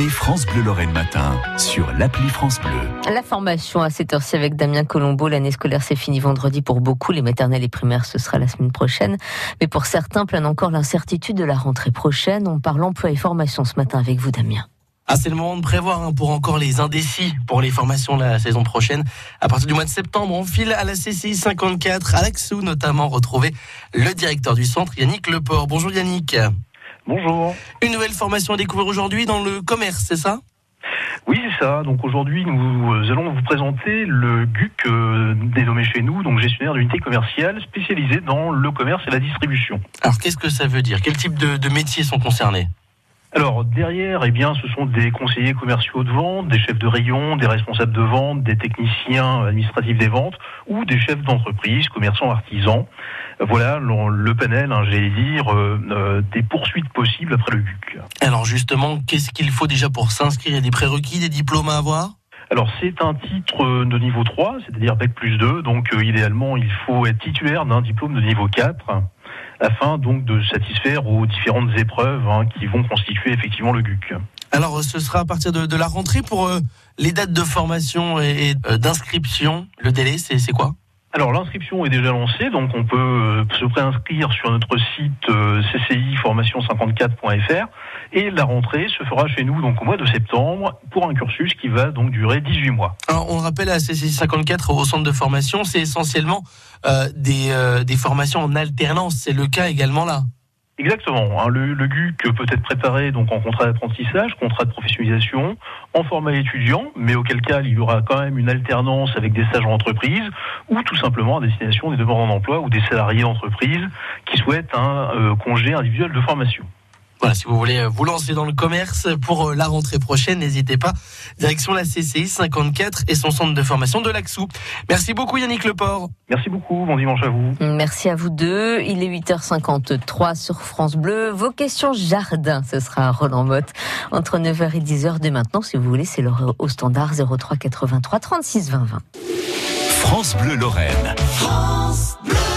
écoutez France Bleu Lorraine Matin sur l'appli France Bleu. La formation à cette heure-ci avec Damien Colombo. L'année scolaire s'est finie vendredi pour beaucoup. Les maternelles et primaires, ce sera la semaine prochaine. Mais pour certains, plane encore l'incertitude de la rentrée prochaine. On parle emploi et formation ce matin avec vous, Damien. Ah, c'est le moment de prévoir hein, pour encore les indécis pour les formations la saison prochaine. À partir du mois de septembre, on file à la CCI 54, à l'Axou notamment, retrouver le directeur du centre, Yannick Leport. Bonjour Yannick. Bonjour. Une nouvelle formation à découvrir aujourd'hui dans le commerce, c'est ça? Oui, c'est ça. Donc aujourd'hui, nous allons vous présenter le GUC euh, dénommé chez nous, donc gestionnaire d'unité commerciale spécialisée dans le commerce et la distribution. Alors qu'est-ce que ça veut dire? Quel type de, de métiers sont concernés? Alors derrière, eh bien, ce sont des conseillers commerciaux de vente, des chefs de rayon, des responsables de vente, des techniciens administratifs des ventes ou des chefs d'entreprise, commerçants, artisans. Voilà le panel, hein, j'allais dire, euh, euh, des poursuites possibles après le GUC. Alors justement, qu'est-ce qu'il faut déjà pour s'inscrire? Il y a des prérequis, des diplômes à avoir? Alors c'est un titre de niveau 3, c'est-à-dire Bac plus 2, donc euh, idéalement il faut être titulaire d'un diplôme de niveau 4 afin donc de satisfaire aux différentes épreuves hein, qui vont constituer effectivement le GUC. Alors ce sera à partir de, la rentrée pour euh, les dates de formation et, euh, d'inscription. Le délai, c'est quoi? Alors l'inscription est déjà lancée, donc on peut euh, se préinscrire sur notre site cci formation54.fr et la rentrée se fera chez nous donc au mois de septembre pour un cursus qui va donc durer 18 mois. Alors on rappelle à CCI 54 au centre de formation, c'est essentiellement euh, des, euh, des formations en alternance, c'est le cas également là. Exactement. Hein. le, le, GUC peut être préparé donc en contrat d'apprentissage, contrat de professionnalisation, en format étudiant, mais auquel cas il y aura quand même une alternance avec des stages en entreprise, ou tout simplement à destination des demandeurs d'emploi ou des salariés d'entreprise qui souhaitent un euh, congé individuel de formation. Voilà, si vous voulez euh, vous lancer dans le commerce pour euh, la rentrée prochaine, n'hésitez pas. Direction la CCI 54 et son centre de formation de l'Axou. Merci beaucoup Yannick Leport. Merci beaucoup, bon dimanche à vous. Merci à vous deux. Il est 8h53 sur France Bleu. Vos questions jardin, ce sera Roland Motte entre 9h et 10h dès maintenant. Si vous voulez, c'est l'heure au standard 03 83 36 20 20. France Bleu Lorraine. France Bleu.